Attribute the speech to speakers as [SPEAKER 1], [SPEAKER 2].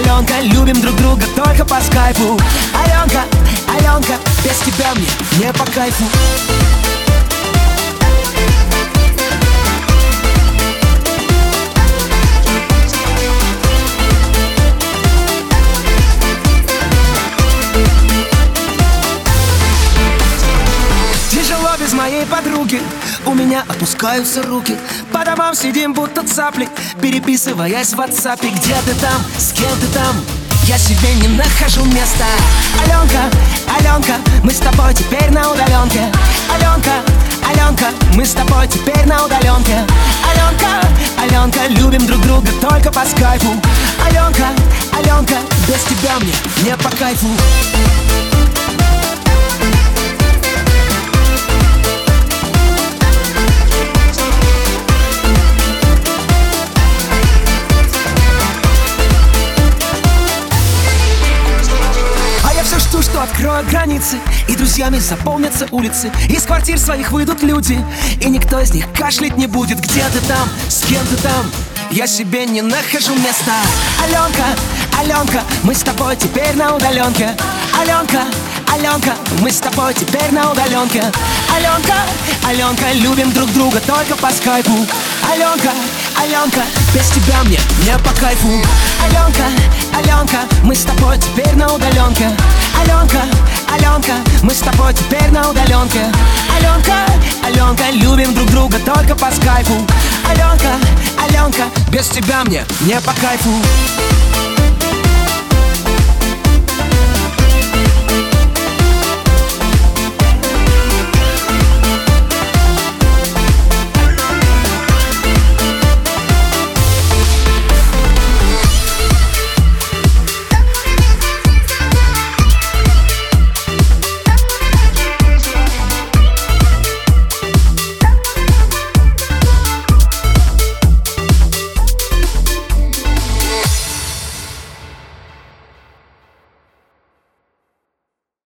[SPEAKER 1] Аленка, любим друг друга только по скайпу. Аленка, Аленка, без тебя мне не по кайфу моей подруги У меня опускаются руки. По домам сидим будто цапли Переписываясь в WhatsApp. Где ты там, с кем ты там? Я себе не нахожу места. Аленка, Аленка, мы с тобой теперь на удаленке. Аленка, Аленка, мы с тобой теперь на удаленке. Аленка, Аленка, любим друг друга только по скайпу. Аленка, Аленка, без тебя мне не по кайфу что откроют границы И друзьями заполнятся улицы. Из квартир своих выйдут люди И никто из них кашлять не будет. Где ты там, с кем ты там? Я себе не нахожу места. Аленка, Аленка, мы с тобой теперь на удаленке. Аленка, Аленка, мы с тобой теперь на удаленке. Аленка, Аленка, любим друг друга только по скайпу. Аленка, Аленка, без тебя мне не по кайфу. Аленка, мы с тобой теперь на удаленке. Аленка, Аленка, мы с тобой теперь на удаленке. Аленка, Аленка, любим друг друга только по скайпу. Аленка, Аленка, без тебя мне не по кайфу